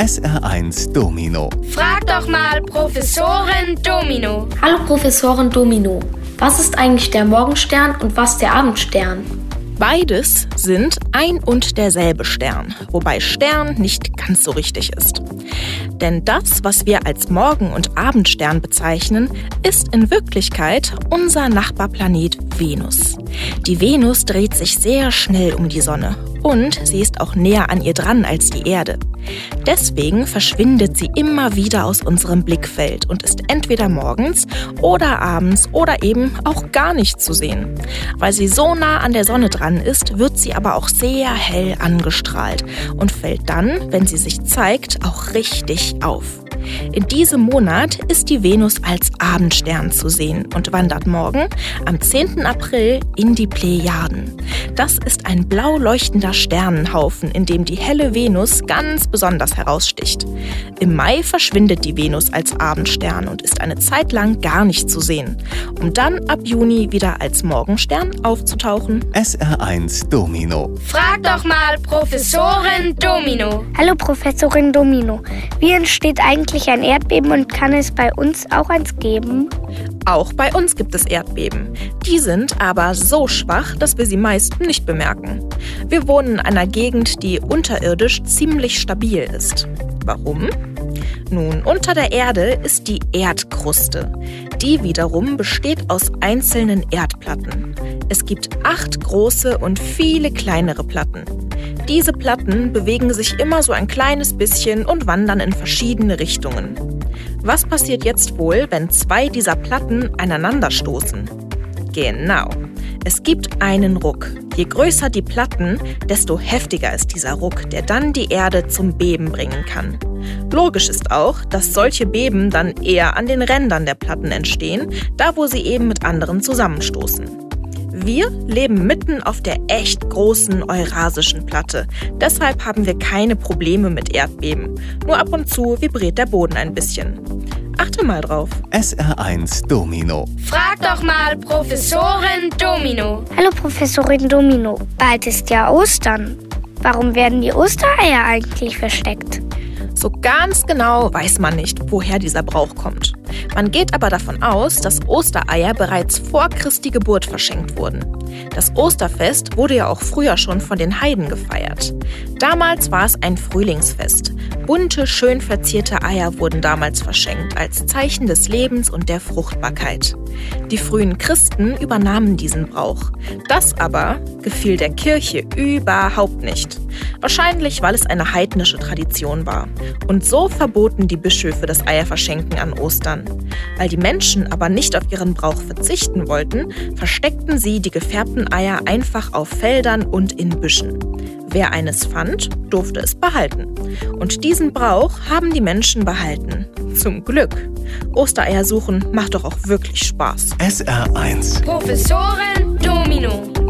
SR1 Domino. Frag doch mal Professorin Domino. Hallo Professorin Domino. Was ist eigentlich der Morgenstern und was der Abendstern? Beides sind ein und derselbe Stern, wobei Stern nicht ganz so richtig ist. Denn das, was wir als Morgen- und Abendstern bezeichnen, ist in Wirklichkeit unser Nachbarplanet Venus. Die Venus dreht sich sehr schnell um die Sonne und sie ist auch näher an ihr dran als die Erde. Deswegen verschwindet sie immer wieder aus unserem Blickfeld und ist entweder morgens oder abends oder eben auch gar nicht zu sehen. Weil sie so nah an der Sonne dran ist, wird sie aber auch sehr hell angestrahlt und fällt dann, wenn sie sich zeigt, auch richtig auf. In diesem Monat ist die Venus als Abendstern zu sehen und wandert morgen am 10. April in die Plejaden. Das ist ein blau leuchtender Sternenhaufen, in dem die helle Venus ganz besonders heraussticht. Im Mai verschwindet die Venus als Abendstern und ist eine Zeit lang gar nicht zu sehen, um dann ab Juni wieder als Morgenstern aufzutauchen. SR1 Domino. Frag doch mal Professorin Domino. Hallo Professorin Domino. Wie entsteht eigentlich ein Erdbeben und kann es bei uns auch eins geben? Auch bei uns gibt es Erdbeben. Die sind aber so schwach, dass wir sie meist nicht bemerken. Wir wohnen in einer Gegend, die unterirdisch ziemlich stabil ist. Warum? Nun, unter der Erde ist die Erdkruste. Die wiederum besteht aus einzelnen Erdplatten. Es gibt acht große und viele kleinere Platten. Diese Platten bewegen sich immer so ein kleines bisschen und wandern in verschiedene Richtungen. Was passiert jetzt wohl, wenn zwei dieser Platten aneinanderstoßen? Genau. Es gibt einen Ruck. Je größer die Platten, desto heftiger ist dieser Ruck, der dann die Erde zum Beben bringen kann. Logisch ist auch, dass solche Beben dann eher an den Rändern der Platten entstehen, da wo sie eben mit anderen zusammenstoßen. Wir leben mitten auf der echt großen Eurasischen Platte. Deshalb haben wir keine Probleme mit Erdbeben. Nur ab und zu vibriert der Boden ein bisschen. Achte mal drauf. SR1 Domino. Frag doch mal Professorin Domino. Hallo Professorin Domino. Bald ist ja Ostern. Warum werden die Ostereier eigentlich versteckt? So ganz genau weiß man nicht, woher dieser Brauch kommt. Man geht aber davon aus, dass Ostereier bereits vor Christi Geburt verschenkt wurden. Das Osterfest wurde ja auch früher schon von den Heiden gefeiert. Damals war es ein Frühlingsfest. Bunte, schön verzierte Eier wurden damals verschenkt als Zeichen des Lebens und der Fruchtbarkeit. Die frühen Christen übernahmen diesen Brauch. Das aber gefiel der Kirche überhaupt nicht. Wahrscheinlich, weil es eine heidnische Tradition war. Und so verboten die Bischöfe das Eierverschenken an Ostern. Weil die Menschen aber nicht auf ihren Brauch verzichten wollten, versteckten sie die gefärbten Eier einfach auf Feldern und in Büschen. Wer eines fand, durfte es behalten. Und diesen Brauch haben die Menschen behalten. Zum Glück. Ostereier suchen macht doch auch wirklich Spaß. SR1 Professorin Domino.